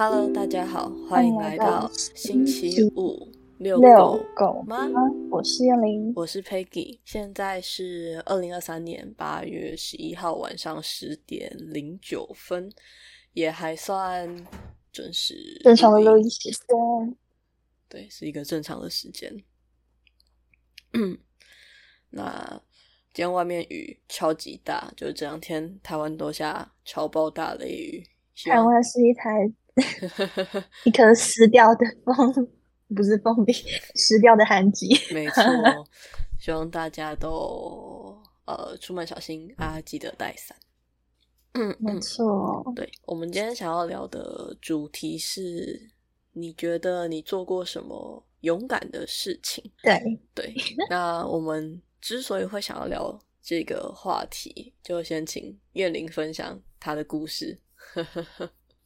Hello，大家好，欢迎来到星期五遛遛狗狗吗？我是燕玲，我是 Peggy，现在是二零二三年八月十一号晚上十点零九分，也还算准时，正常的录音时间。对，是一个正常的时间。嗯，那今天外面雨超级大，就是这两天台湾都下超爆大雷雨。台湾是一台 一颗湿掉的 风，不是风力，湿掉的寒极。没错，希望大家都呃出门小心啊，记得带伞。嗯，没错。对，我们今天想要聊的主题是，你觉得你做过什么勇敢的事情？对对。那我们之所以会想要聊这个话题，就先请燕玲分享他的故事。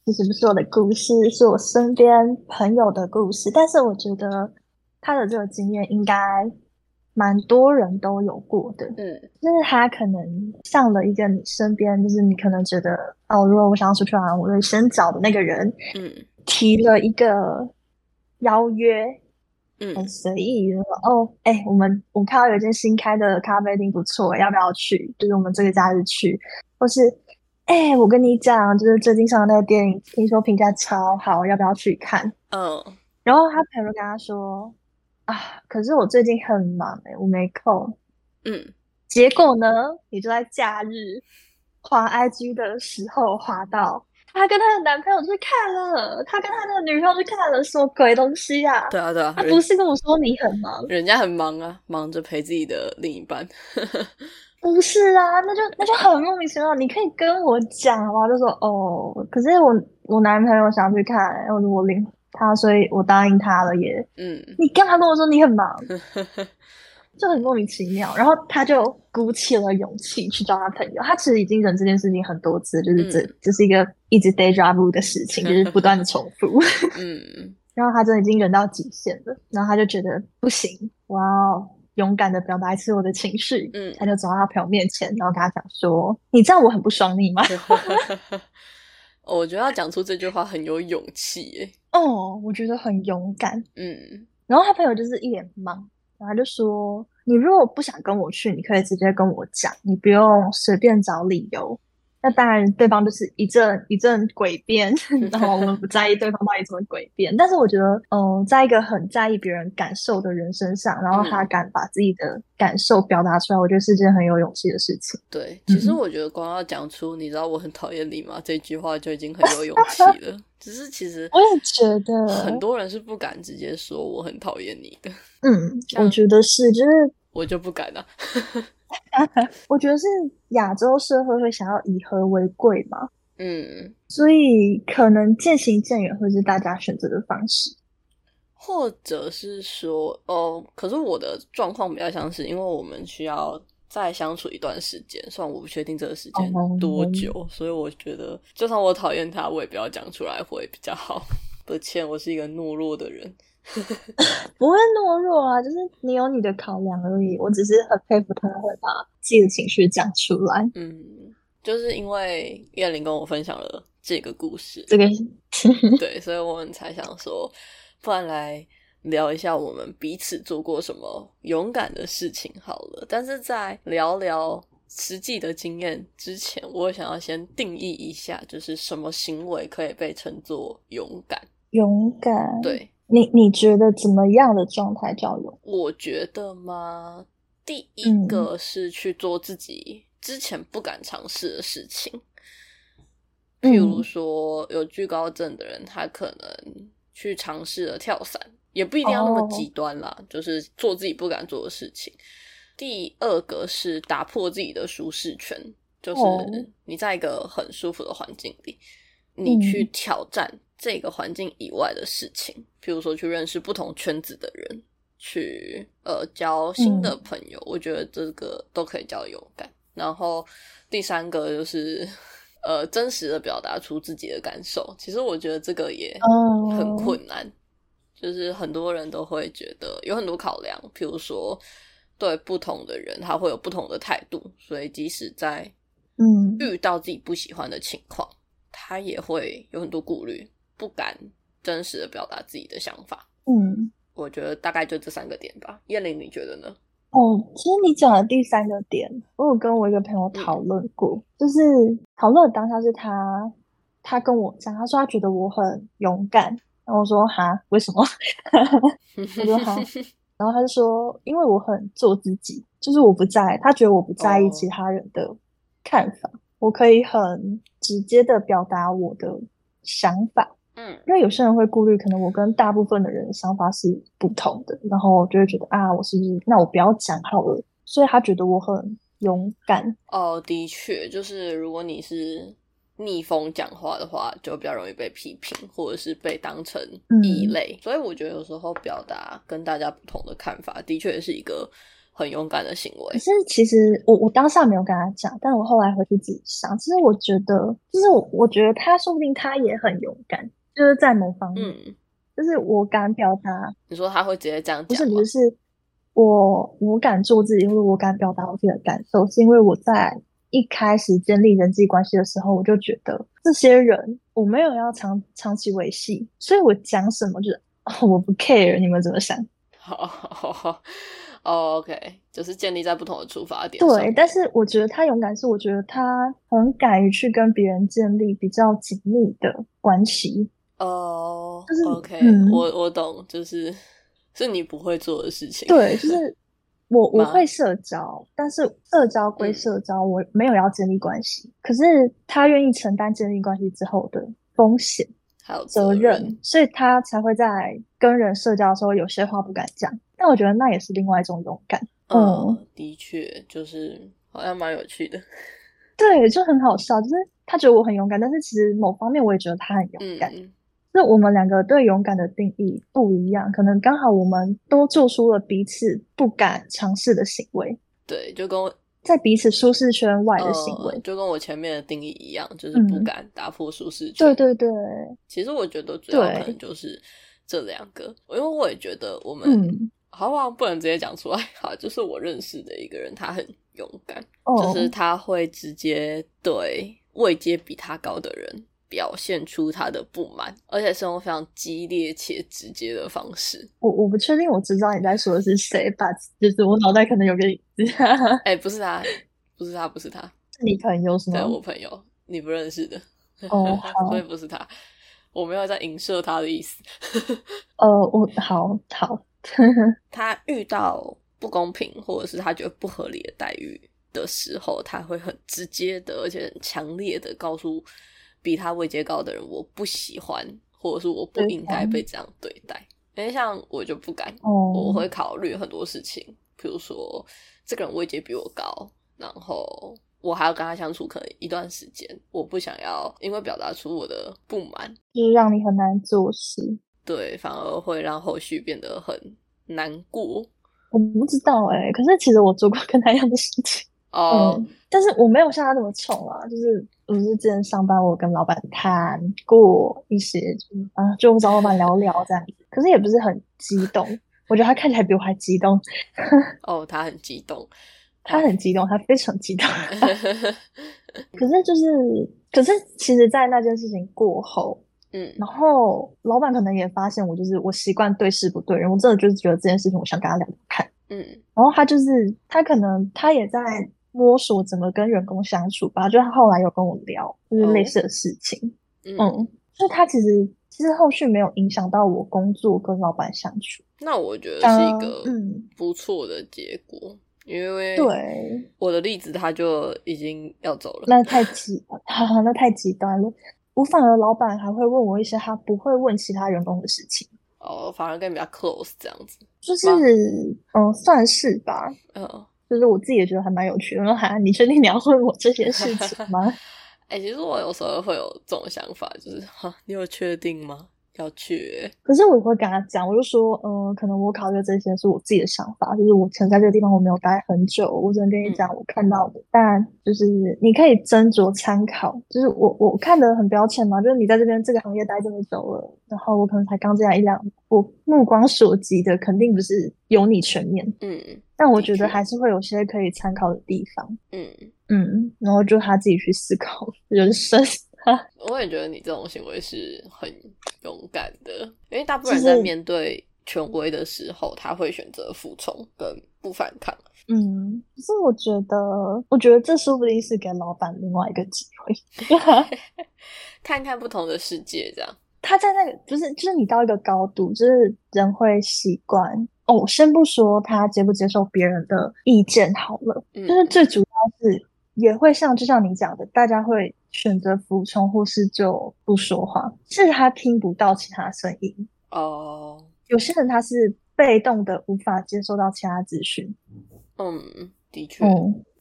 其实不是我的故事，是我身边朋友的故事。但是我觉得他的这个经验应该蛮多人都有过的。嗯，就是他可能上了一个你身边，就是你可能觉得哦，如果我想要出去玩，我会先找的那个人，嗯，提了一个邀约，嗯，很随意的哦，哎，我们我看到有一间新开的咖啡厅不错，要不要去？就是我们这个假日去，或是。哎，我跟你讲，就是最近上的那个电影，听说评价超好，要不要去看？嗯，然后他朋友跟他说：“啊，可是我最近很忙，哎，我没空。”嗯，结果呢，你就在假日滑 IG 的时候滑到他跟他的男朋友去看了，他跟他的女朋友去看了，什么鬼东西呀？对啊，对啊，他不是跟我说你很忙，人家很忙啊，忙着陪自己的另一半。不是啊，那就那就很莫名其妙。你可以跟我讲吗？就说哦，可是我我男朋友想去看，我我领他，所以我答应他了耶。嗯，你干嘛跟我说你很忙？就很莫名其妙。然后他就鼓起了勇气去找他朋友。他其实已经忍这件事情很多次，就是这这是一个一直 day job 的事情，就是不断的重复。嗯，然后他真的已经忍到极限了，然后他就觉得不行，哇哦。勇敢的表达一次我的情绪，嗯，他就走到他朋友面前，然后跟他讲说：“你知道我很不爽你吗？” 我觉得他讲出这句话很有勇气耶。哦，我觉得很勇敢。嗯，然后他朋友就是一脸懵，然后就说：“你如果不想跟我去，你可以直接跟我讲，你不用随便找理由。”那当然，对方就是一阵一阵诡辩，然后我们不在意对方到底怎么诡辩。但是我觉得，嗯，在一个很在意别人感受的人身上，然后他敢把自己的感受表达出来，我觉得是件很有勇气的事情。对，其实我觉得光要讲出“你知道我很讨厌你吗”这句话就已经很有勇气了。只是其实 我也觉得很多人是不敢直接说我很讨厌你的。嗯，我觉得是，就是我就不敢啊。我觉得是亚洲社会会想要以和为贵嘛，嗯，所以可能渐行渐远会是大家选择的方式，或者是说，哦，可是我的状况比较像是，因为我们需要再相处一段时间，虽然我不确定这个时间多久，所以我觉得，就算我讨厌他，我也不要讲出来会比较好。抱歉，我是一个懦弱的人。不会懦弱啊，就是你有你的考量而已。我只是很佩服他会把自己的情绪讲出来。嗯，就是因为燕玲跟我分享了这个故事，这个 对，所以我们才想说，不然来聊一下我们彼此做过什么勇敢的事情好了。但是在聊聊实际的经验之前，我想要先定义一下，就是什么行为可以被称作勇敢？勇敢，对。你你觉得怎么样的状态叫勇？我觉得嘛，第一个是去做自己之前不敢尝试的事情，譬如说有惧高症的人，他可能去尝试了跳伞，也不一定要那么极端啦，就是做自己不敢做的事情。第二个是打破自己的舒适圈，就是你在一个很舒服的环境里，你去挑战。这个环境以外的事情，比如说去认识不同圈子的人，去呃交新的朋友，我觉得这个都可以叫勇敢。然后第三个就是呃真实的表达出自己的感受，其实我觉得这个也很困难，就是很多人都会觉得有很多考量，比如说对不同的人他会有不同的态度，所以即使在嗯遇到自己不喜欢的情况，他也会有很多顾虑。不敢真实的表达自己的想法。嗯，我觉得大概就这三个点吧。燕玲，你觉得呢？哦，其实你讲的第三个点，我有跟我一个朋友讨论过，就是讨论的当下是他，他跟我讲，他说他觉得我很勇敢，然后我说哈，为什么？我说哈，然后他就说，因为我很做自己，就是我不在，他觉得我不在意其他人的看法，我可以很直接的表达我的想法。嗯，因为有些人会顾虑，可能我跟大部分的人想法是不同的，然后就会觉得啊，我是不是那我不要讲好了？所以他觉得我很勇敢。哦，的确，就是如果你是逆风讲话的话，就比较容易被批评，或者是被当成异类。所以我觉得有时候表达跟大家不同的看法，的确是一个很勇敢的行为。可是其实我我当下没有跟他讲，但我后来回去自己想，其实我觉得，就是我我觉得他说不定他也很勇敢。就是在某方面，就是我敢表达。你说他会直接这样讲？不是，不是，我我敢做自己，或者我敢表达我自己的感受，是因为我在一开始建立人际关系的时候，我就觉得这些人我没有要长长期维系，所以我讲什么就是我不 care 你们怎么想。好 ，OK，就是建立在不同的出发点。对，但是我觉得他勇敢，是我觉得他很敢于去跟别人建立比较紧密的关系。哦，就是 OK，我我懂，就是是你不会做的事情。对，就是我 我会社交，但是社交归社交，我没有要建立关系。可是他愿意承担建立关系之后的风险还有责任，所以他才会在跟人社交的时候有些话不敢讲。但我觉得那也是另外一种勇敢。嗯，的确，就是好像蛮有趣的。对，就很好笑，就是他觉得我很勇敢，但是其实某方面我也觉得他很勇敢。那我们两个对勇敢的定义不一样，可能刚好我们都做出了彼此不敢尝试的行为。对，就跟我在彼此舒适圈外的行为，就跟我前面的定义一样，就是不敢打破舒适圈。对对对，其实我觉得主要可能就是这两个，因为我也觉得我们好不好不能直接讲出来。好，就是我认识的一个人，他很勇敢，就是他会直接对位阶比他高的人。表现出他的不满，而且是用非常激烈且直接的方式。我我不确定，我知道你在说的是谁吧？就是我脑袋可能有个影子。哎，不是他，不是他，不是他，你朋友是吗？对，我朋友，你不认识的。哦，所以不是他，我没有在影射他的意思。呃，我好好，他遇到不公平或者是他觉得不合理的待遇的时候，他会很直接的，而且很强烈的告诉。比他位阶高的人，我不喜欢，或者是我不应该被这样对待。因为像我就不敢，我会考虑很多事情，比如说这个人位阶比我高，然后我还要跟他相处可能一段时间，我不想要因为表达出我的不满，就是让你很难做事。对，反而会让后续变得很难过。我不知道哎，可是其实我做过 跟他一样的事情。哦，但是我没有像他那么冲啊，就是我是之前上班，我跟老板谈过一些，啊，就找老板聊聊这样子，可是也不是很激动。我觉得他看起来比我还激动。哦，他很激动，他很激动，他非常激动。可是就是，可是其实，在那件事情过后，嗯，然后老板可能也发现我就是我习惯对事不对人，我真的就是觉得这件事情，我想跟他聊聊看，嗯，然后他就是他可能他也在。摸索怎么跟员工相处吧，就他后来有跟我聊，就是类似的事情，嗯，就他其实其实后续没有影响到我工作跟老板相处，那我觉得是一个嗯。不错的结果，因为对我的例子他就已经要走了，那太极，那太极端了，我反而老板还会问我一些他不会问其他员工的事情，哦，反而跟比较 close 这样子，就是嗯算是吧，嗯。就是我自己也觉得还蛮有趣的。说：“哈，你确定你要问我这些事情吗？” 哎，其实我有时候会有这种想法，就是哈，你有确定吗？要去？可是我会跟他讲，我就说，嗯，可能我考虑这些是我自己的想法，就是我曾在这个地方我没有待很久，我只能跟你讲我看到的。但就是你可以斟酌参考，就是我我看的很标签嘛，就是你在这边这个行业待这么久了，然后我可能才刚进来一两，我目光所及的肯定不是有你全面，嗯。但我觉得还是会有些可以参考的地方，嗯嗯，然后就他自己去思考人生。我也觉得你这种行为是很勇敢的，因为大部分人在面对权威的时候，他会选择服从跟不反抗。嗯，可是我觉得，我觉得这说不定是给老板另外一个机会，看看不同的世界，这样。他在那个，就是就是你到一个高度，就是人会习惯哦。先不说他接不接受别人的意见好了，就是最主要是也会像就像你讲的，大家会选择服从或是就不说话，是他听不到其他声音哦。有些人他是被动的，无法接受到其他资讯。嗯，的确，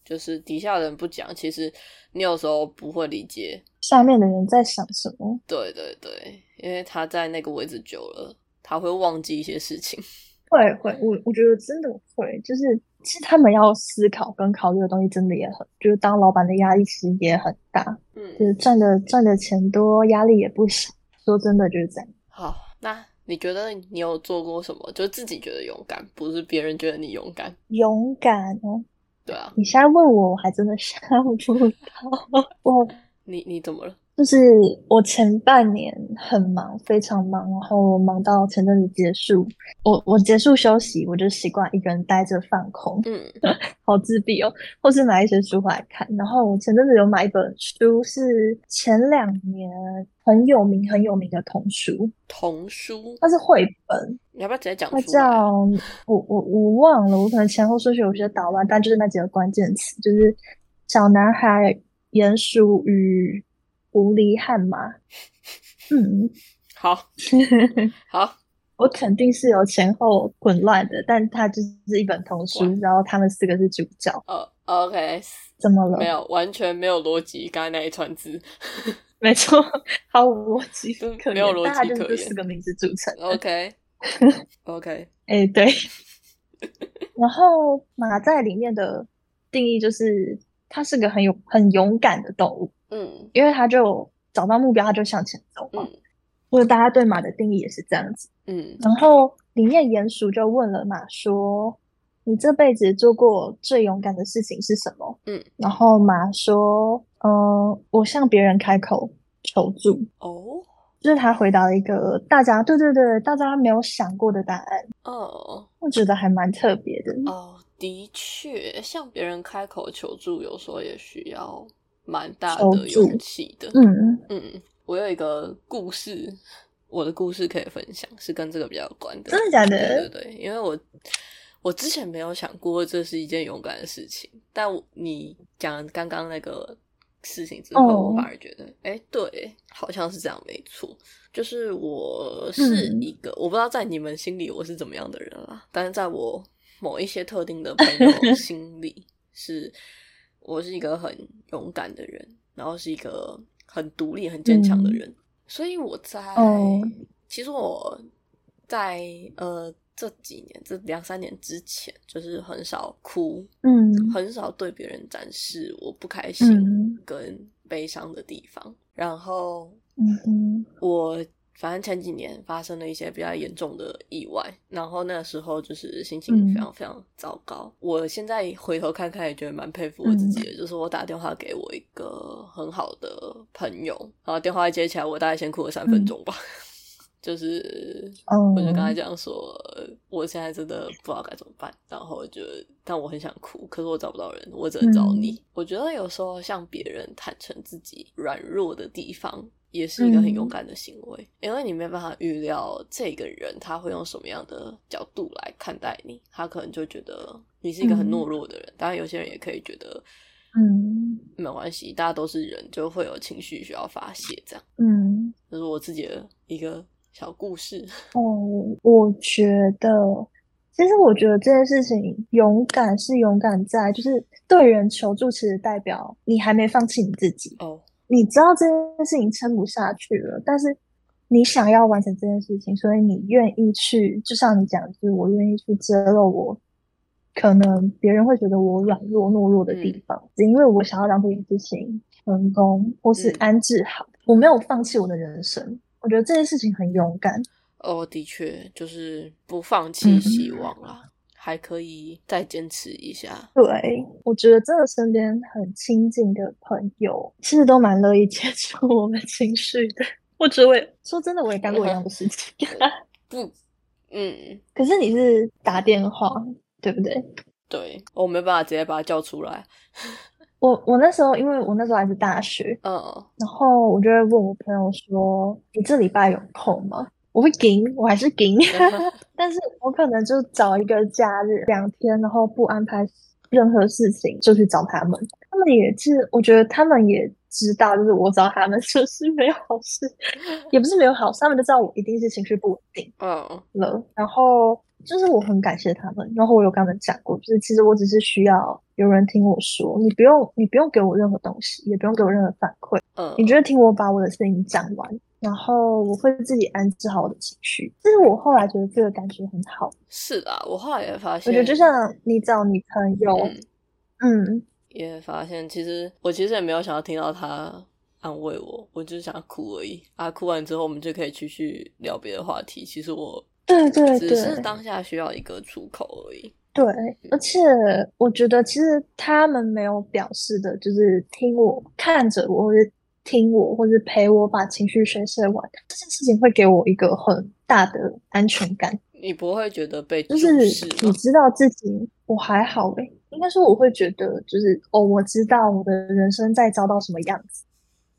就是底下人不讲，其实你有时候不会理解下面的人在想什么。对对对，因为他在那个位置久了，他会忘记一些事情。会会，我我觉得真的会，就是其实他们要思考跟考虑的东西真的也很，就是当老板的压力其实也很大。嗯，就是赚的赚的钱多，压力也不小。说真的就是这样。好，那。你觉得你有做过什么？就自己觉得勇敢，不是别人觉得你勇敢。勇敢哦，对啊。你现在问我，我还真的想不到。我，你你怎么了？就是我前半年很忙，非常忙，然后忙到前阵子结束，我我结束休息，我就习惯一个人待着放空，嗯，好自闭哦，或是买一些书回来看。然后我前阵子有买一本书，是前两年很有名很有名的童书，童书，它是绘本，你要不要直接讲？它叫我我我忘了，我可能前后顺序有些捣乱，但就是那几个关键词，就是小男孩鼹鼠与。狐狸和马，嗯，好，好，我肯定是有前后混乱的，但它就是一本童书，然后他们四个是主角。哦，OK，怎么了？没有，完全没有逻辑，刚才那一串字，没错，毫无逻辑，没有逻辑可言，四个名字组成。OK，OK，哎，对。然后马在里面的定义就是，它是个很有很勇敢的动物。嗯，因为他就找到目标，他就向前走嘛。或者大家对马的定义也是这样子。嗯，然后里面鼹鼠就问了马说：“你这辈子做过最勇敢的事情是什么？”嗯，然后马说：“嗯，我向别人开口求助。”哦，就是他回答了一个大家对对对大家没有想过的答案。哦，我觉得还蛮特别的。哦，的确，向别人开口求助，有时候也需要。蛮大的勇气的，嗯嗯，我有一个故事，我的故事可以分享，是跟这个比较有关的，真的假的？对对对，因为我我之前没有想过这是一件勇敢的事情，但你讲刚刚那个事情之后，我反而觉得，哎，对，好像是这样，没错，就是我是一个，我不知道在你们心里我是怎么样的人啦，但是在我某一些特定的朋友心里 是。我是一个很勇敢的人，然后是一个很独立、很坚强的人，所以我在其实我在呃这几年这两三年之前，就是很少哭，嗯，很少对别人展示我不开心跟悲伤的地方，然后嗯我。反正前几年发生了一些比较严重的意外，然后那个时候就是心情非常非常糟糕。我现在回头看看，也觉得蛮佩服我自己的。就是我打电话给我一个很好的朋友，然后电话一接起来，我大概先哭了三分钟吧。就是我就跟他讲说，我现在真的不知道该怎么办，然后就但我很想哭，可是我找不到人，我只能找你。我觉得有时候向别人坦诚自己软弱的地方。也是一个很勇敢的行为，因为你没办法预料这个人他会用什么样的角度来看待你，他可能就觉得你是一个很懦弱的人。当然，有些人也可以觉得，嗯，没关系，大家都是人，就会有情绪需要发泄，这样。嗯，这是我自己的一个小故事。哦，我觉得，其实我觉得这件事情，勇敢是勇敢在，就是对人求助，其实代表你还没放弃你自己。哦。你知道这件事情撑不下去了，但是你想要完成这件事情，所以你愿意去，就像你讲，就是我愿意去揭露我可能别人会觉得我软弱懦弱的地方，只因为我想要让这件事情成功或是安置好，我没有放弃我的人生。我觉得这件事情很勇敢。哦，的确，就是不放弃希望啦。还可以再坚持一下。对，我觉得真的身边很亲近的朋友，其实都蛮乐意接触我们情绪的。我觉得我也说真的，我也干过一样的事情。不，嗯，可是你是打电话，对不对？对，我没办法直接把他叫出来。我我那时候，因为我那时候还是大学，嗯，然后我就会问我朋友说：“你这礼拜有空吗？”我会给，我还是给，但是我可能就找一个假日两天，然后不安排任何事情就去找他们。他们也是，我觉得他们也知道，就是我找他们 就是没有好事，也不是没有好事，他们就知道我一定是情绪不稳定，嗯了，然后。就是我很感谢他们，然后我有跟他们讲过，就是其实我只是需要有人听我说，你不用你不用给我任何东西，也不用给我任何反馈，嗯，你觉得听我把我的事情讲完，然后我会自己安置好我的情绪。就是我后来觉得这个感觉很好。是啊，我后来也发现，我觉得就像你找女朋友，嗯，也发现其实我其实也没有想要听到他安慰我，我就是想要哭而已啊。哭完之后我们就可以继续聊别的话题。其实我。对对对，只是当下需要一个出口而已。对，而且我觉得其实他们没有表示的，就是听我看着我，或者听我，或者陪我把情绪宣泄完，这件事情会给我一个很大的安全感。你不会觉得被就是你知道自己我还好诶，应该说我会觉得就是哦，我知道我的人生在遭到什么样子。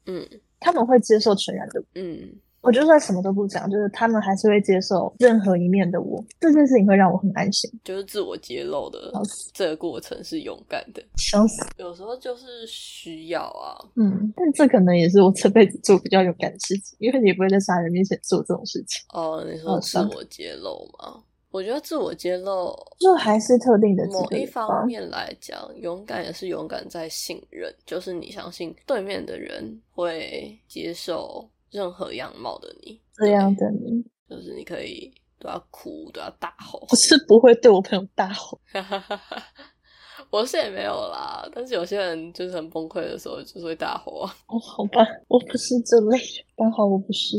嗯，他们会接受全然的。嗯。我就算什么都不讲，就是他们还是会接受任何一面的我。这件事情会让我很安心。就是自我揭露的这个过程是勇敢的，想死。有时候就是需要啊，嗯，但这可能也是我这辈子做比较勇敢的事情，因为你不会在杀人面前做这种事情。哦，你说自我揭露吗？我觉得自我揭露就还是特定的某一方面来讲，勇敢也是勇敢在信任，就是你相信对面的人会接受。任何样貌的你，这样的你，就是你可以都要哭，都要大吼。我是不会对我朋友大吼，我是也没有啦。但是有些人就是很崩溃的时候，就是会大吼啊。哦，好吧，我不是这类，刚好我不是。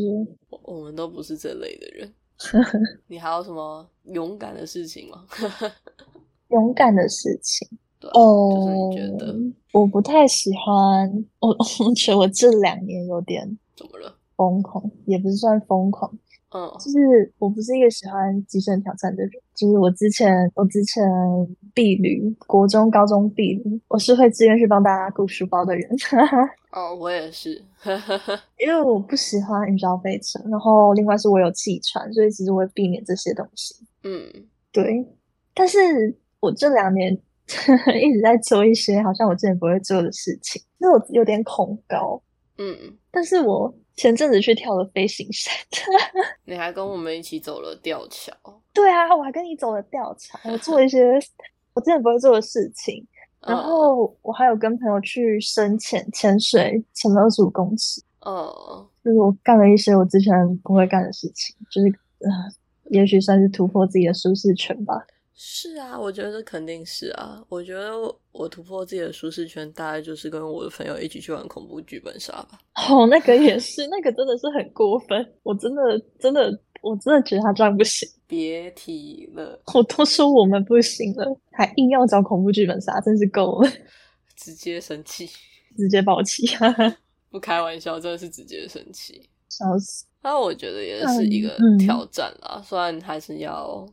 我们都不是这类的人。你还有什么勇敢的事情吗？勇敢的事情，哦，就是你觉得我不太喜欢。我我觉得我这两年有点怎么了？疯狂也不是算疯狂，嗯，就是我不是一个喜欢极限挑战的人。就是我之前，我之前避旅，国中、高中避旅，我是会自愿去帮大家顾书包的人。哦，我也是，因为我不喜欢云霄飞车，然后另外是我有气喘，所以其实我会避免这些东西。嗯，对。但是我这两年 一直在做一些好像我之前不会做的事情，因为我有点恐高。嗯，但是我。前阵子去跳了飞行伞，你还跟我们一起走了吊桥。对啊，我还跟你走了吊桥，我做一些我之前不会做的事情。然后我还有跟朋友去深潜潜水，潜了二十五公尺。哦，就是我干了一些我之前不会干的事情，就是呃，也许算是突破自己的舒适圈吧。是啊，我觉得肯定是啊。我觉得我突破自己的舒适圈，大概就是跟我的朋友一起去玩恐怖剧本杀吧。哦，那个也是，那个真的是很过分。我真的真的，我真的觉得他这样不行。别提了，我都说我们不行了，还硬要找恐怖剧本杀，真是够了。直接生气，直接爆气，不开玩笑，真的是直接生气，笑死。那我觉得也是一个挑战啦，虽然还是要。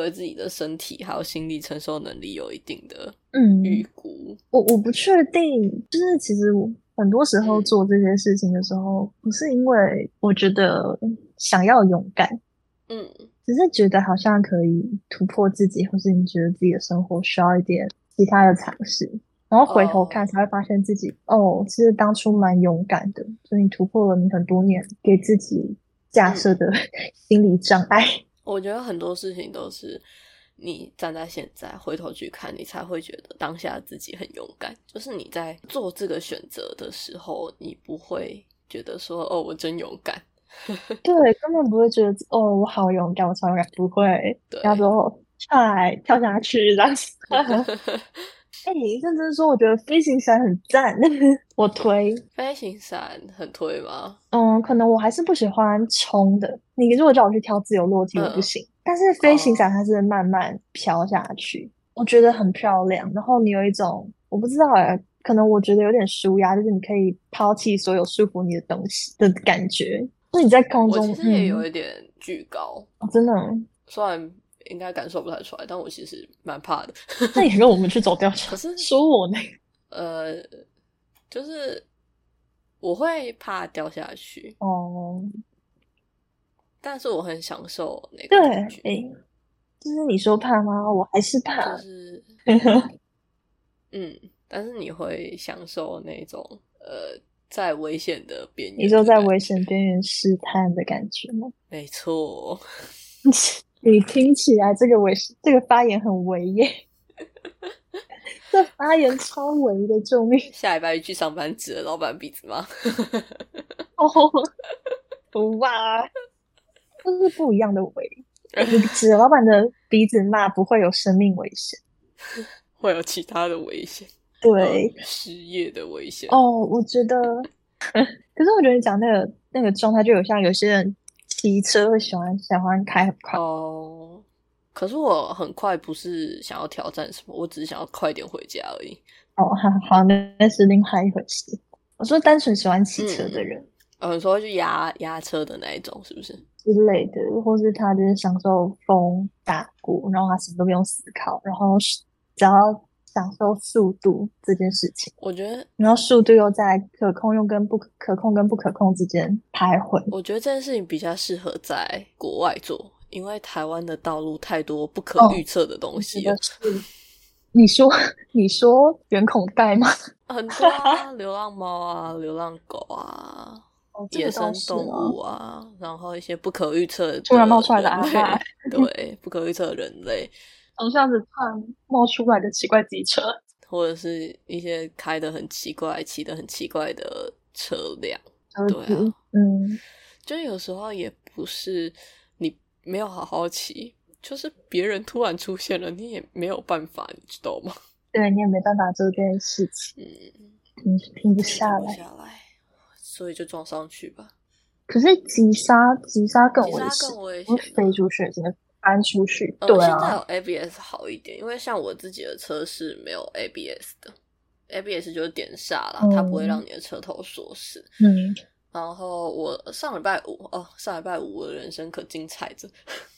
对自己的身体还有心理承受能力有一定的嗯。预估，我我不确定，就是其实很多时候做这些事情的时候，不是因为我觉得想要勇敢，嗯，只是觉得好像可以突破自己，或是你觉得自己的生活需要一点其他的尝试，然后回头看才会发现自己哦，其实当初蛮勇敢的，所以你突破了你很多年给自己架设的 心理障碍。我觉得很多事情都是你站在现在回头去看，你才会觉得当下自己很勇敢。就是你在做这个选择的时候，你不会觉得说：“哦，我真勇敢。”对，根本不会觉得：“哦，我好勇敢，我超勇敢。”不会，叫做踹跳下去这样子。哎，认真说，我觉得飞行伞很赞，我推。飞行伞很推吗？嗯，可能我还是不喜欢冲的。你如果叫我去挑自由落体，我不行。但是飞行伞它是慢慢飘下去，我觉得很漂亮。然后你有一种我不知道哎，可能我觉得有点舒压，就是你可以抛弃所有束缚你的东西的感觉。那你在空中，我其实也有一点巨高，真的。虽然应该感受不太出来，但我其实蛮怕的。那也跟我们去走吊桥，可是说我呢？呃，就是我会怕掉下去哦，但是我很享受那个感觉。哎，就是你说怕吗？我还是怕，就是，嗯，但是你会享受那种呃，在危险的边缘，你说在危险边缘试探的感觉吗？没错，你听起来这个危这个发言很危耶。这发言超违的，救命！下礼拜去上班指了老板鼻子吗？哦，哇，这是不一样的违。你指老板的鼻子骂，不会有生命危险，会有其他的危险，对，失业的危险。哦，我觉得，可是我觉得你讲那个那个状态，就有像有些人骑车会喜欢喜欢开很快哦。可是我很快不是想要挑战什么，我只是想要快点回家而已。哦，好，好那那是另外一回事。我说单纯喜欢骑车的人，嗯，说去压压车的那一种，是不是之类的？或是他就是享受风打过，然后他什么都不用思考，然后只要享受速度这件事情。我觉得，然后速度又在可控又跟不可控跟不可控之间徘徊。我觉得这件事情比较适合在国外做。因为台湾的道路太多不可预测的东西了。你说你说圆孔袋吗？很多啊，流浪猫啊，流浪狗啊，野生动物啊，然后一些不可预测突然冒出来的 对，不可预测的人类，从巷子突然冒出来的奇怪机车，或者是一些开的很奇怪、骑的很奇怪的车辆，对啊，嗯，就有时候也不是你。没有好好骑，就是别人突然出现了，你也没有办法，你知道吗？对你也没办法做这件事情，停停不下来，下来，所以就撞上去吧。可是急刹，急刹更危险，更危险，飞出去，真的翻出去。对啊，现在有 ABS 好一点，因为像我自己的车是没有 ABS 的，ABS 就是点刹了，它不会让你的车头锁死。嗯。然后我上礼拜五哦，上礼拜五我的人生可精彩着，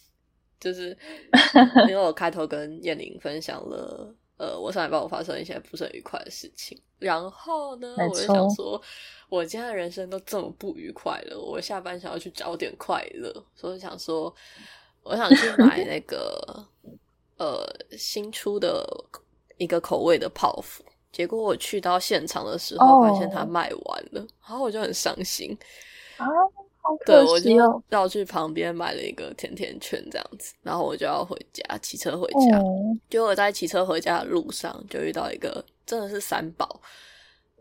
就是因为我开头跟燕玲分享了，呃，我上礼拜我发生一些不是很愉快的事情，然后呢，我就想说，我今天的人生都这么不愉快了，我下班想要去找点快乐，所以想说，我想去买那个呃新出的一个口味的泡芙。结果我去到现场的时候，发现它卖完了，然后我就很伤心啊，好可惜哦！绕去旁边买了一个甜甜圈，这样子，然后我就要回家，骑车回家。结果在骑车回家的路上，就遇到一个真的是三宝。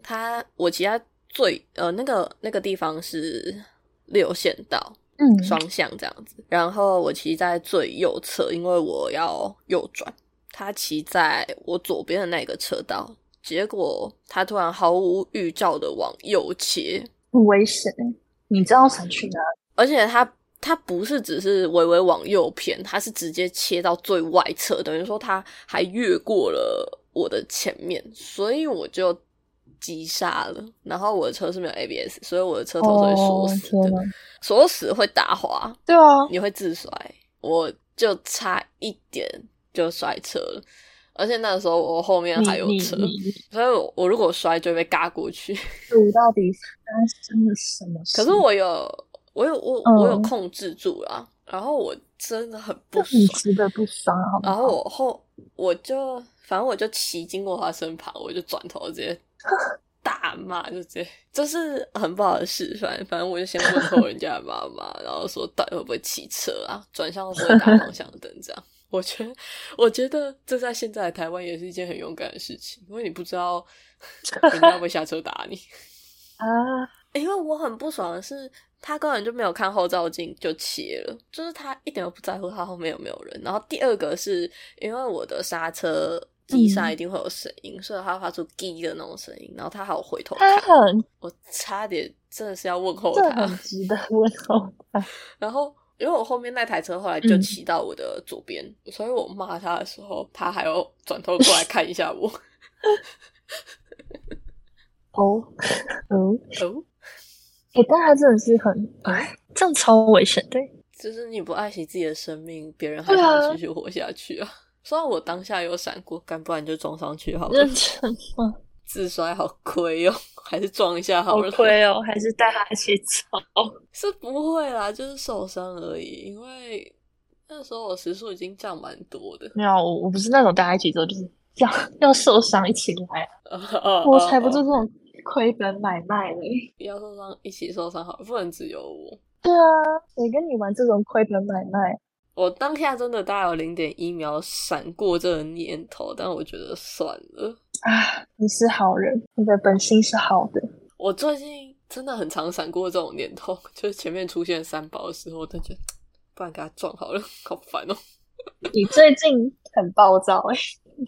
他我骑他最呃那个那个地方是六线道，嗯，双向这样子。然后我骑在最右侧，因为我要右转。他骑在我左边的那个车道。结果他突然毫无预兆的往右切，很危险。你知道想去哪？而且他他不是只是微微往右偏，他是直接切到最外侧，等于说他还越过了我的前面，所以我就急刹了。然后我的车是没有 ABS，所以我的车头会锁死的，锁死会打滑。对啊，你会自摔，我就差一点就摔车了。而且那个时候我后面还有车，所以我我如果摔就会被嘎过去。你到底发生了什么？可是我有，我有，我我有控制住了。然后我真的很不爽，值得不爽。然后我后我就反正我就骑经过他身旁，我就转头直接大骂，就直接这是很不好的示范。反正我就先问候人家的妈妈，然后说到底会不会骑车啊？转向会不会打方向灯这样。我觉得，我觉得这在现在台湾也是一件很勇敢的事情，因为你不知道 人家会下车打你啊。因为我很不爽的是，他根本就没有看后照镜就切了，就是他一点都不在乎他后面有没有人。然后第二个是因为我的刹车机上一定会有声音，所以他发出“滴”的那种声音。然后他还有回头看，我差点真的是要问候他，很值得问候他。然后。因为我后面那台车后来就骑到我的左边，所以我骂他的时候，他还要转头过来看一下我。哦，哦，哦，哎，但他真的是很，这样超危险的。就是你不爱惜自己的生命，别人还想继续活下去啊！虽然我当下有闪过，干不然就撞上去好了。认真吗？自摔好亏哦，还是撞一下好了。好亏哦，还是带他一起走？是不会啦，就是受伤而已。因为那时候我时速已经降蛮多的。没有，我我不是那种带他一起走，就是要 要受伤一起来。我才不做这种亏本买卖嘞！要受伤一起受伤好，不能只有我。对啊，谁跟你玩这种亏本买卖？我当下真的大概有零点一秒闪过这个念头，但我觉得算了啊。你是好人，你的本心是好的。我最近真的很常闪过这种念头，就是前面出现三宝的时候，我就觉得不然给他撞好了，好烦哦。你最近很暴躁哎。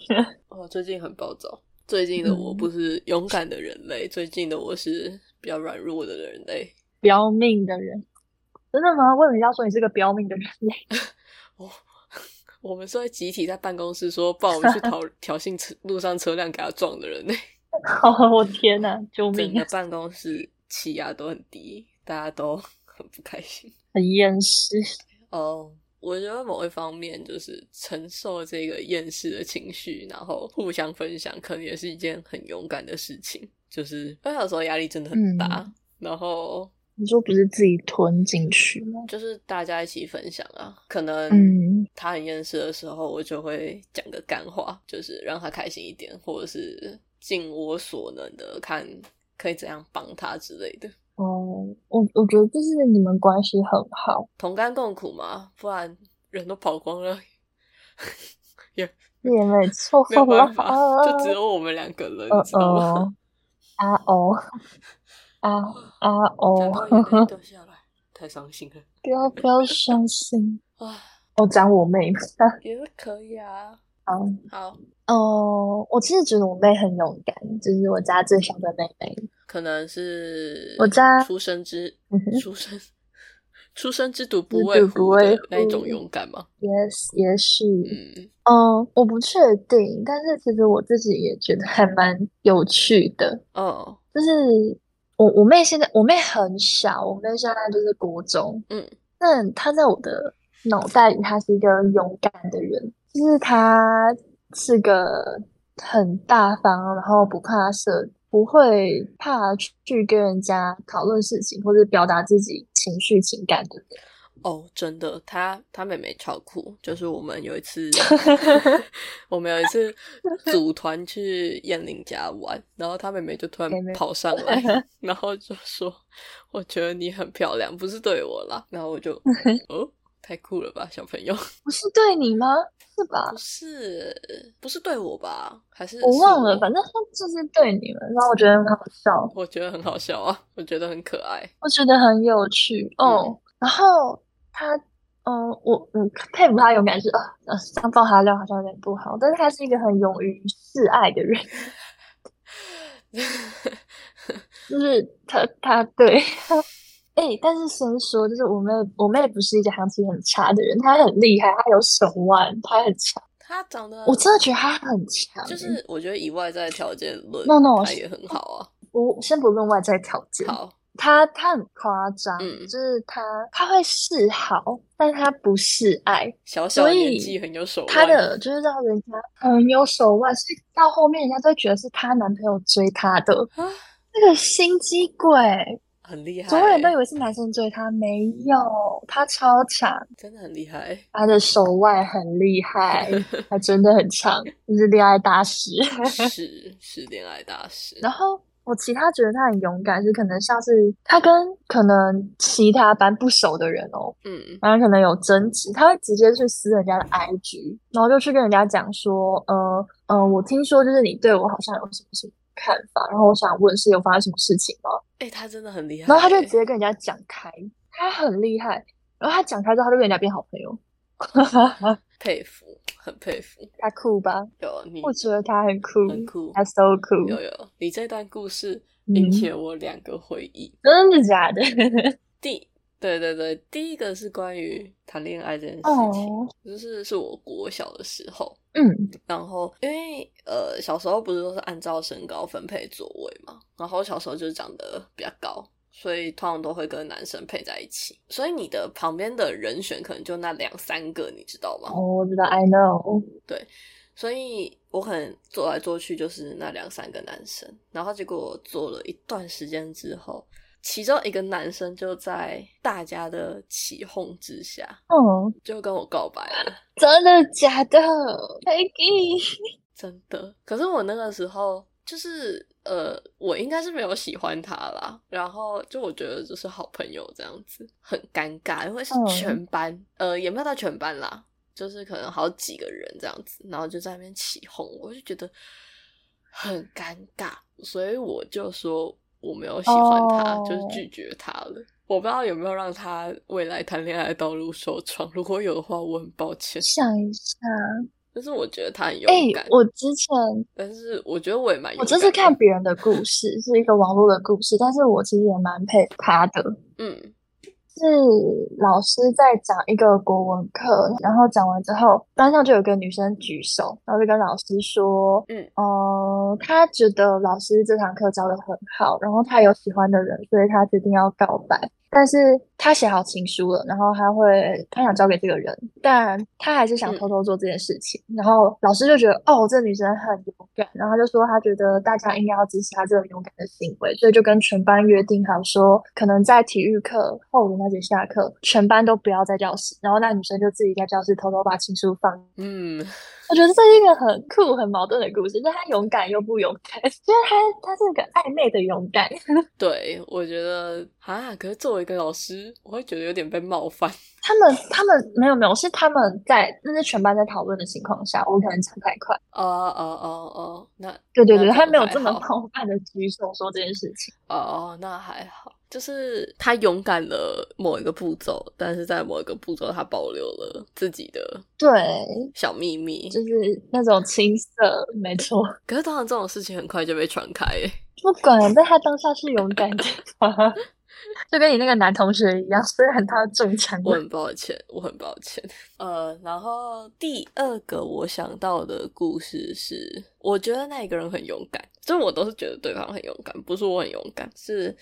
哦，最近很暴躁。最近的我不是勇敢的人类，最近的我是比较软弱的人类，不要命的人。真的吗？为什么要说你是个标命的人类？哦，我们是会集体在办公室说，帮我们去 挑挑衅车路上车辆给他撞的人呢。哦，我天哪！救命！整个办公室气压都很低，大家都很不开心，很厌世。哦，我觉得某一方面就是承受这个厌世的情绪，然后互相分享，可能也是一件很勇敢的事情。就是我有时候压力真的很大，然后。你说不是自己吞进去吗？就是大家一起分享啊。可能他很厌世的时候，我就会讲个干话，就是让他开心一点，或者是尽我所能的看可以怎样帮他之类的。哦，我我觉得就是你们关系很好，同甘共苦嘛，不然人都跑光了，也 也没错，没有办法，就只有我们两个人，知道吗？啊哦。啊啊哦！掉下来，太伤心了。不要不要伤心啊！我讲我妹也是可以啊。好，好哦。我其实觉得我妹很勇敢，就是我家最小的妹妹。可能是我家出生之出生出生之犊不畏虎的那一种勇敢吗？Yes，也是。嗯嗯，我不确定，但是其实我自己也觉得还蛮有趣的。哦，就是。我我妹现在我妹很小，我妹现在就是国中，嗯，但她在我的脑袋里，她是一个勇敢的人，就是她是个很大方，然后不怕事，不会怕去跟人家讨论事情或者表达自己情绪情感的人。哦，真的，他他妹妹超酷，就是我们有一次，我们有一次组团去燕玲家玩，然后他妹妹就突然跑上来，然后就说：“我觉得你很漂亮，不是对我啦。”然后我就 哦，太酷了吧，小朋友，不是对你吗？是吧？不是，不是对我吧？还是我忘了，反正他就是对你们。然后我觉得很好笑，我觉得很好笑啊，我觉得很可爱，我觉得很有趣哦，然后。他，嗯，我，嗯，佩服他勇敢是，呃，呃，这样爆他料好像有点不好，但是他是一个很勇于示爱的人，就是他，他对，哎，但是先说，就是我妹，我妹不是一个行情很差的人，她很厉害，她有手腕，她很强，她长得，我真的觉得她很强，就是我觉得以外在条件论，no no，她也很好啊，我先不论外在条件，好。他他很夸张，就是他他会示好，但他不示爱。小小年纪很有手腕，他的就是让人家很有手腕，所以到后面人家都觉得是她男朋友追她的。那个心机鬼很厉害，所有人都以为是男生追她，没有，她超强，真的很厉害。她的手腕很厉害，她真的很强，就是恋爱大师，是是恋爱大师。然后。我其他觉得他很勇敢，是可能像是他跟可能其他班不熟的人哦，嗯，然后可能有争执，他会直接去撕人家的 IG，然后就去跟人家讲说，呃呃，我听说就是你对我好像有什么什么看法，然后我想问是有发生什么事情吗？哎，他真的很厉害，然后他就直接跟人家讲开，他很厉害，然后他讲开之后，他就跟人家变好朋友，佩服。很佩服他酷吧？有你，我觉得他很酷，很酷，他 so cool。有有，你这段故事引起了我两个回忆，真的假的？第对对对，第一个是关于谈恋爱这件事情，就是是我国小的时候，嗯，然后因为呃小时候不是都是按照身高分配座位嘛，然后小时候就是长得比较高。所以通常都会跟男生配在一起。所以你的旁边的人选可能就那两三个，你知道吗？哦，我知道，I know。对，所以我可能做来做去就是那两三个男生，然后结果做了一段时间之后。其中一个男生就在大家的起哄之下，嗯，就跟我告白了。真的假的？Peggy，真的。可是我那个时候就是呃，我应该是没有喜欢他啦。然后就我觉得就是好朋友这样子，很尴尬，因为是全班，呃，也没有到全班啦，就是可能好几个人这样子，然后就在那边起哄，我就觉得很尴尬，所以我就说。我没有喜欢他，就是拒绝他了。我不知道有没有让他未来谈恋爱的道路受创。如果有的话，我很抱歉。想一下，但是我觉得他很勇敢。我之前，但是我觉得我也蛮……我这是看别人的故事，是一个网络的故事，但是我其实也蛮佩服他的。嗯。是老师在讲一个国文课，然后讲完之后，班上就有个女生举手，然后就跟老师说：“嗯，呃，她觉得老师这堂课教的很好，然后她有喜欢的人，所以她决定要告白。”但是他写好情书了，然后他会他想交给这个人，但他还是想偷偷做这件事情。然后老师就觉得，哦，这女生很勇敢，然后他就说他觉得大家应该要支持他这个勇敢的行为，所以就跟全班约定好说，可能在体育课后的那节下课，全班都不要在教室，然后那女生就自己在教室偷偷把情书放。嗯。我觉得这是一个很酷、很矛盾的故事，就是他勇敢又不勇敢，就是他他是个暧昧的勇敢。对，我觉得啊，可是作为一个老师，我会觉得有点被冒犯。他们他们没有没有，是他们在那是全班在讨论的情况下，我可能讲太快。哦哦哦哦，那对对对，他没有这么冒犯的举手说这件事情。哦哦，那还好。就是他勇敢了某一个步骤，但是在某一个步骤，他保留了自己的对小秘密，就是那种青涩，没错。可是当然这种事情很快就被传开，不管，但他当下是勇敢的，就跟你那个男同学一样，虽然他中枪。我很抱歉，我很抱歉。呃，然后第二个我想到的故事是，我觉得那一个人很勇敢，就我都是觉得对方很勇敢，不是我很勇敢，是。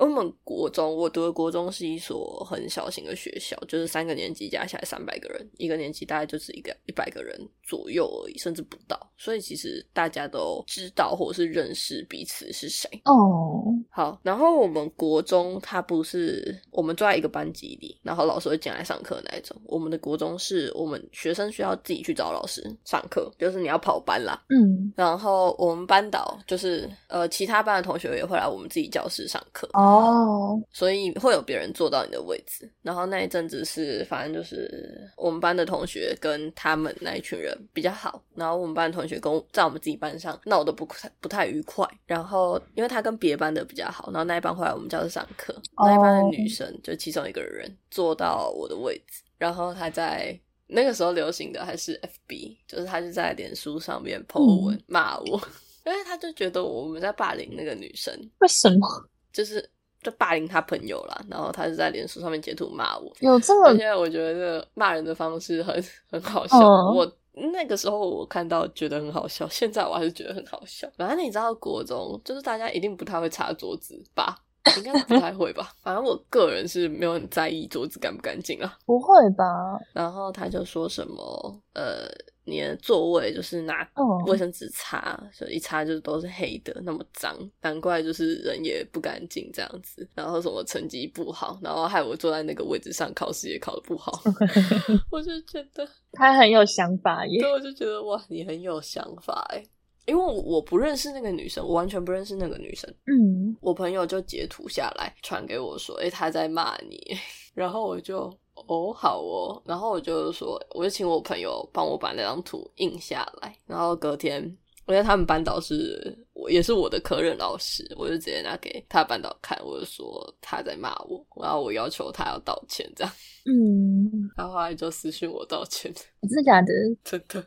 我们国中，我读的国中是一所很小型的学校，就是三个年级加起来三百个人，一个年级大概就是一个一百个人。左右而已，甚至不到。所以其实大家都知道或者是认识彼此是谁。哦，好。然后我们国中他不是我们坐在一个班级里，然后老师会进来上课那一种。我们的国中是我们学生需要自己去找老师上课，就是你要跑班啦。嗯。然后我们班导就是呃其他班的同学也会来我们自己教室上课。哦，所以会有别人坐到你的位置，然后那一阵子是，反正就是我们班的同学跟他们那一群人比较好，然后我们班的同学跟在我们自己班上闹得不太不太愉快，然后因为他跟别班的比较好，然后那一班会来我们教室上课，那一班的女生就其中一个人坐到我的位置，然后他在那个时候流行的还是 FB，就是他就在脸书上面 po 文骂我，因为他就觉得我们在霸凌那个女生，为什么？就是就霸凌他朋友啦，然后他就在脸书上面截图骂我，有这么？而且我觉得骂人的方式很很好笑。我那个时候我看到觉得很好笑，现在我还是觉得很好笑。反正你知道，国中就是大家一定不太会擦桌子吧？应该不太会吧？反正我个人是没有很在意桌子干不干净啊，不会吧？然后他就说什么呃。你的座位就是拿卫生纸擦，所以一擦就都是黑的，那么脏，难怪就是人也不干净这样子。然后什么成绩不好，然后害我坐在那个位置上考试也考得不好，我就觉得 他很有想法耶。对，我就觉得哇，你很有想法哎，因为我不认识那个女生，我完全不认识那个女生。嗯，我朋友就截图下来传给我说，哎，他在骂你，然后我就。哦，好哦，然后我就说，我就请我朋友帮我把那张图印下来，然后隔天，因为他们班导是我也是我的科任老师，我就直接拿给他班导看，我就说他在骂我，然后我要求他要道歉，这样，嗯，然后后来就私信我道歉，真的假的？真的。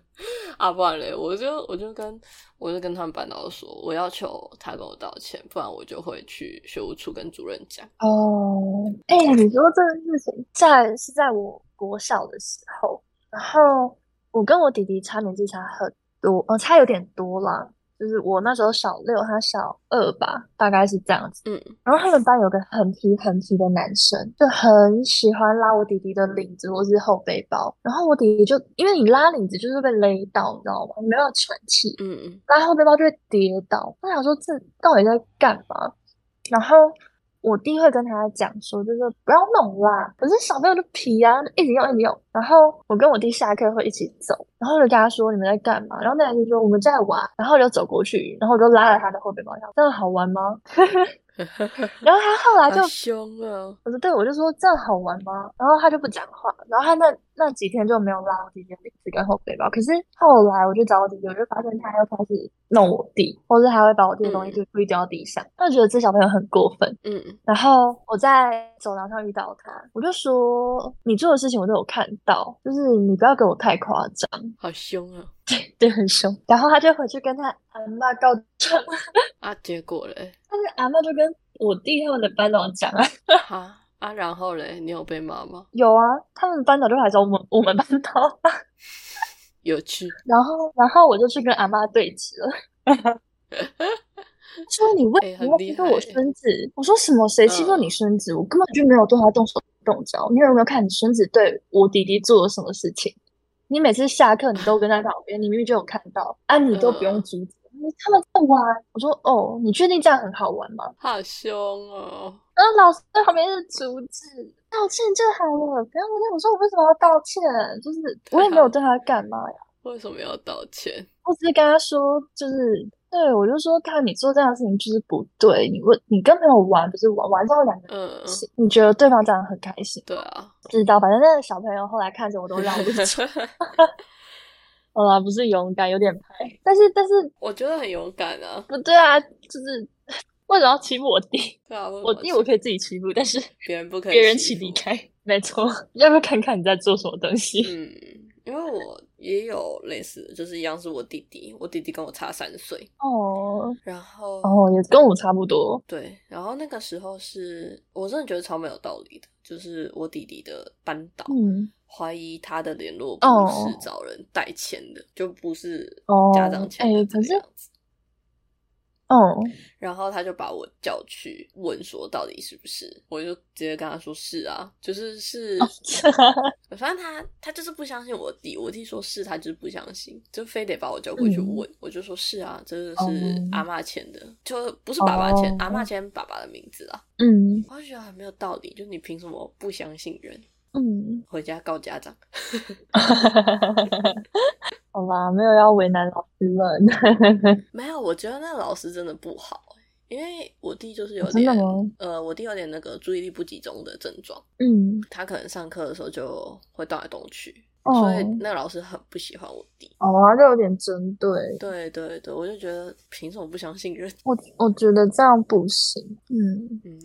啊，不然嘞，我就我就跟我就跟他们班导说，我要求他跟我道歉，不然我就会去学务处跟主任讲。哦，哎，你说这个事情在是在我国小的时候，然后我跟我弟弟差年纪差很多，呃，差有点多啦。就是我那时候小六，他小二吧，大概是这样子。嗯，然后他们班有个很皮很皮的男生，就很喜欢拉我弟弟的领子或是后背包。然后我弟弟就因为你拉领子就是被勒到，你知道吗？没有喘气，嗯嗯，拉后背包就会跌倒。我想说这到底在干嘛？然后。我弟会跟他讲说，就是不要弄啦。可是小朋友的皮啊，一直用一直用。然后我跟我弟下课会一起走，然后就跟他说你们在干嘛？然后那男生说我们在玩。然后就走过去，然后我就拉了他的后背包，这样好玩吗？然后他后来就凶啊！我说对，我就说这样好玩吗？然后他就不讲话。然后他那那几天就没有拉我弟弟的领子跟后背包。可是后来我就找我弟弟，我就发现他又开始弄我弟，或者还会把我弟的东西就故意丢到地上。他就觉得这小朋友很过分。嗯。然后我在走廊上遇到他，我就说你做的事情我都有看到，就是你不要给我太夸张。好凶啊！对 对，很凶。然后他就回去跟他阿妈告状。啊，结果嘞？但是阿妈就跟我弟他们的班长讲啊。哈啊，然后嘞，你有被骂吗？有啊，他们班长就来找我们我们班导。有趣。然后，然后我就去跟阿妈对峙了。说你为什么欺负我孙子？我说什么？谁欺负你孙子？我根本就没有对他动手动脚。你有没有看你孙子对我弟弟做了什么事情？你每次下课你都跟在旁边，你明明就有看到，啊，你都不用阻止。他们在玩。我说哦，你确定这样很好玩吗？好凶哦！然后老师在旁边是阻止，道歉就好了，不要我说我为什么要道歉？就是我也没有对他干嘛呀。为什么要道歉？我只是跟他说，就是。对，我就说，看你做这样的事情就是不对。你问，你跟朋友玩不是玩，玩之后两个你觉得对方这样很开心？对啊，不知道。反正那个小朋友后来看着我都 绕不住。好啦，不是勇敢，有点 拍。但是，但是我觉得很勇敢啊。不对啊，就是为什么要欺负我弟？对啊，我弟我可以自己欺负，但是别人不可以，别人请离开。没错，要不要看看你在做什么东西？嗯，因为我。也有类似的，就是一样是我弟弟，我弟弟跟我差三岁。哦，然后哦也跟我差不多，对，然后那个时候是我真的觉得超没有道理的，就是我弟弟的班导怀疑他的联络不是找人代签的，就不是家长签的这样子。哦，然后他就把我叫去问说到底是不是，我就直接跟他说是啊，就是是，反正他他就是不相信我弟，我弟说是他就是不相信，就非得把我叫过去问，我就说是啊，这个是。阿妈签的，就不是爸爸签，阿妈签爸爸的名字啊，嗯，我就觉得很没有道理，就你凭什么不相信人？嗯，回家告家长。好吧，没有要为难老师们。没有，我觉得那老师真的不好，因为我弟就是有点，呃，我弟有点那个注意力不集中的症状。嗯，他可能上课的时候就会动来动去，所以那个老师很不喜欢我弟。哦，他就有点针对。对对对，我就觉得凭什么不相信人？我我觉得这样不行。嗯嗯。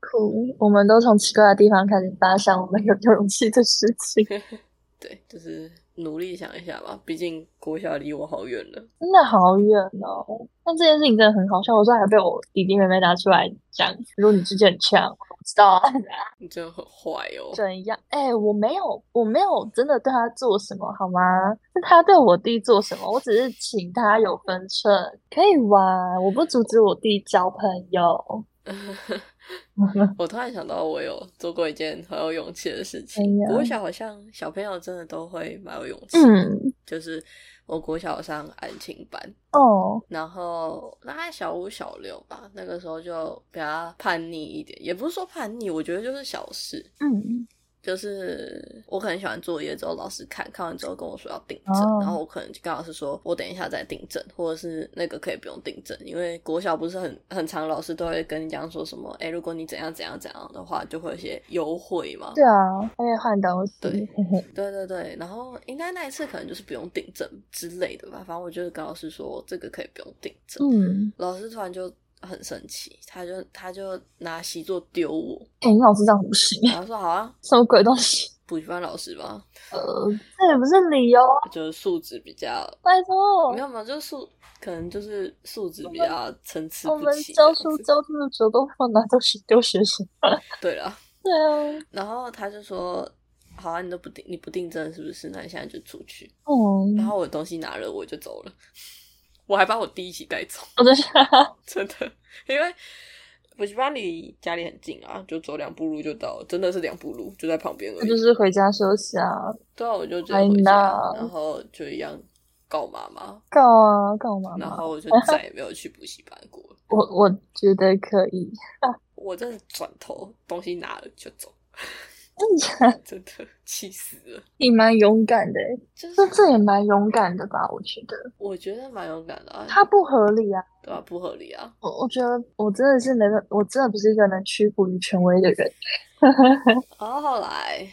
酷，我们都从奇怪的地方开始发想我们有勇气的事情。对，就是努力想一下吧。毕竟国小离我好远了，真的好远哦。但这件事情真的很好笑，我说还被我弟弟妹妹拿出来讲。如果你之前很强，我知道啊。你真的很坏哦。怎样？哎，我没有，我没有真的对他做什么，好吗？是他对我弟做什么？我只是请他有分寸，可以玩，我不阻止我弟交朋友。我突然想到，我有做过一件很有勇气的事情。国小好像小朋友真的都会蛮有勇气，嗯，就是我国小上安亲班哦，然后大概小五小六吧，那个时候就比较叛逆一点，也不是说叛逆，我觉得就是小事，嗯。就是我可能喜欢作业之后，老师看看完之后跟我说要订正，然后我可能就跟老师说，我等一下再订正，或者是那个可以不用订正，因为国小不是很很长，老师都会跟你讲说什么，哎，如果你怎样怎样怎样的话，就会有些优惠嘛。对啊，可以换东西。对对对对，然后应该那一次可能就是不用订正之类的吧，反正我就是跟老师说这个可以不用订正。嗯，老师突然就。很生气，他就他就拿习作丢我。哎，你老师这样不行。他说好啊，什么鬼东西？补习班老师吧。呃，这也不是理由。就是素质比较。拜托。没有嘛，就是素，可能就是素质比较参差不齐。我们教书教这么久，都放哪都是丢学生。对了。对啊。然后他就说：“好啊，你都不定，你不定真是不是？那你现在就出去。”哦。然后我东西拿了，我就走了。我还把我弟一起带走，真的，因为补习班离家里很近啊，就走两步路就到，真的是两步路，就在旁边而已。就是回家休息啊，对啊，我就回家，然后就一样告妈妈，告啊告妈妈，然后我就 再也没有去补习班过。我我觉得可以，我真的转头东西拿了就走。真的气死了！你蛮勇敢的，就是这也蛮勇敢的吧？我觉得，我觉得蛮勇敢的。他不合理啊，对啊，不合理啊！我我觉得我真的是没个，我真的不是一个能屈服于权威的人。然后后来，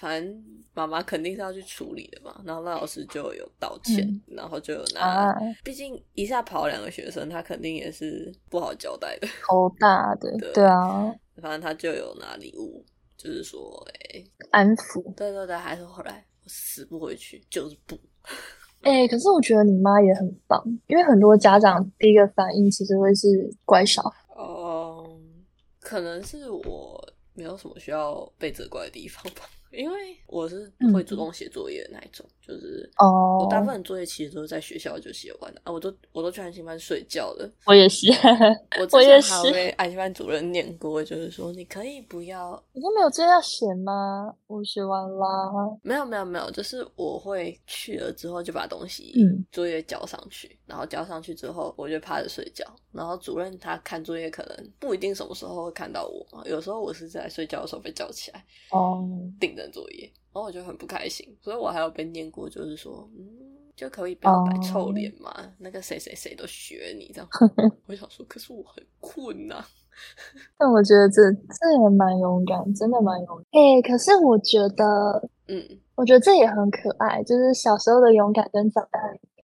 反正妈妈肯定是要去处理的嘛。然后那老师就有道歉，然后就有拿，毕竟一下跑两个学生，他肯定也是不好交代的，头大的，对啊。反正他就有拿礼物。就是说，哎，安抚，对对对，还是后来我死不回去，就是不，哎，可是我觉得你妈也很棒，因为很多家长第一个反应其实会是乖小孩，哦，可能是我没有什么需要被责怪的地方吧。因为我是会主动写作业的那一种，就是哦，我大部分作业其实都是在学校就写完了啊，我都我都去安心班睡觉了。我也是，我之前还被安心班主任念过，就是说你可以不要，你都没有作业要写吗？我写完啦。没有没有没有，就是我会去了之后就把东西作业交上去，然后交上去之后我就趴着睡觉，然后主任他看作业可能不一定什么时候会看到我，有时候我是在睡觉的时候被叫起来哦，顶着。作业，然后我就很不开心，所以我还有被念过，就是说，嗯，就可以不要摆臭脸嘛，那个谁谁谁都学你这样。我想说，可是我很困呐。但我觉得这这也蛮勇敢，真的蛮勇敢。哎，可是我觉得，嗯，我觉得这也很可爱，就是小时候的勇敢跟长大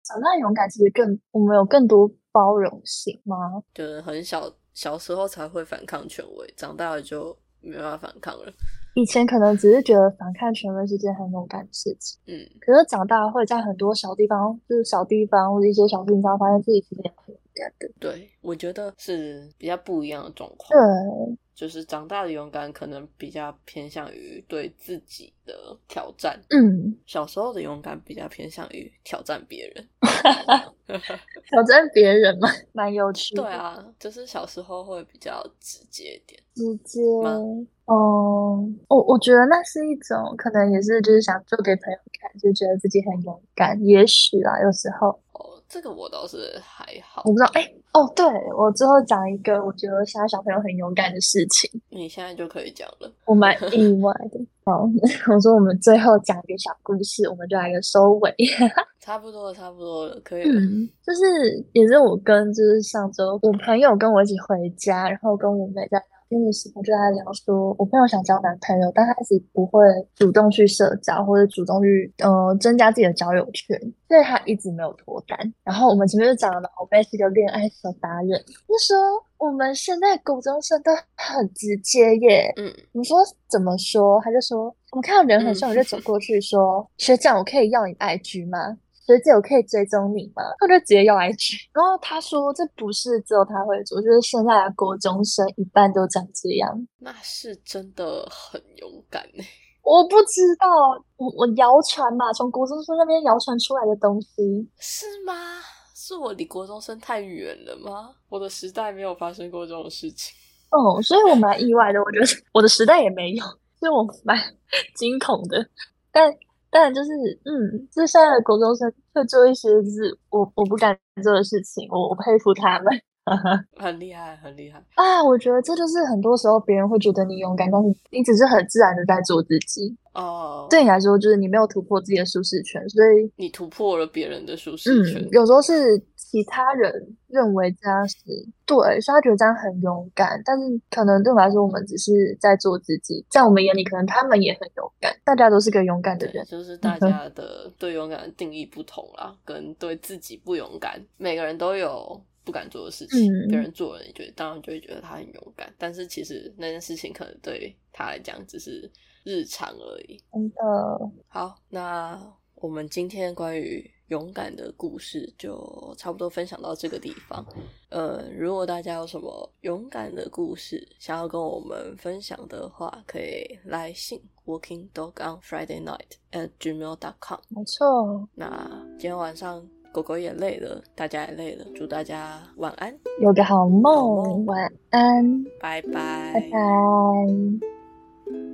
长大勇敢，其实更我们有更多包容性吗？就是很小小时候才会反抗权威，长大了就没办法反抗了。以前可能只是觉得反抗权威是件很勇敢的事情，嗯，可是长大会在很多小地方，就是小地方或者一些小事情上，发现自己其实也很对，我觉得是比较不一样的状况。对。就是长大的勇敢，可能比较偏向于对自己的挑战。嗯，小时候的勇敢比较偏向于挑战别人。挑战别人嘛，蛮有趣。对啊，就是小时候会比较直接一点。直接哦，我我觉得那是一种可能，也是就是想做给朋友看，就觉得自己很勇敢。也许啊，有时候。哦，这个我倒是还好。我不知道，哎。哦，对我最后讲一个我觉得现在小朋友很勇敢的事情，你现在就可以讲了，我蛮意外的。好，我说我们最后讲一个小故事，我们就来个收尾。差不多了，差不多了，可以了。就是也是我跟就是上周我朋友跟我一起回家，然后跟我妹在。那个时候就在聊说，我朋友想交男朋友，但他一直不会主动去社交或者主动去呃增加自己的交友圈，所以他一直没有脱单。然后我们前面就讲了，我妹是个恋爱小达人。就说我们现在高中生都很直接耶，嗯，你说怎么说？他就说我们看到人很帅，我就走过去说学长，我可以要你 IG 吗？学姐，我可以追踪你吗？他就直接要 IG，然后他说这不是只有他会做，就是现在的国中生一半都长这样。那是真的很勇敢呢。我不知道，我我谣传嘛，从国中生那边谣传出来的东西是吗？是我离国中生太远了吗？我的时代没有发生过这种事情。哦，所以我蛮意外的。我觉得我的时代也没有，所以我蛮 惊恐的。但。但就是，嗯，就是现在的国中生会做一些就是我我不敢做的事情，我我佩服他们，很厉害，很厉害啊！我觉得这就是很多时候别人会觉得你勇敢，但是你只是很自然的在做自己。哦，对你来说，就是你没有突破自己的舒适圈，所以你突破了别人的舒适圈。有时候是其他人认为这样是对，所以他觉得这样很勇敢，但是可能对我来说，我们只是在做自己，在我们眼里，可能他们也很勇敢。大家都是个勇敢的人，就是大家的对勇敢的定义不同啦，跟对自己不勇敢，每个人都有不敢做的事情。别人做了，你觉得当然就会觉得他很勇敢，但是其实那件事情可能对他来讲只是。日常而已。真的好，那我们今天关于勇敢的故事就差不多分享到这个地方。呃，如果大家有什么勇敢的故事想要跟我们分享的话，可以来信 Working Dog on Friday Night at gmail dot com。没错。那今天晚上狗狗也累了，大家也累了，祝大家晚安，有个好梦，晚安，拜拜，拜拜。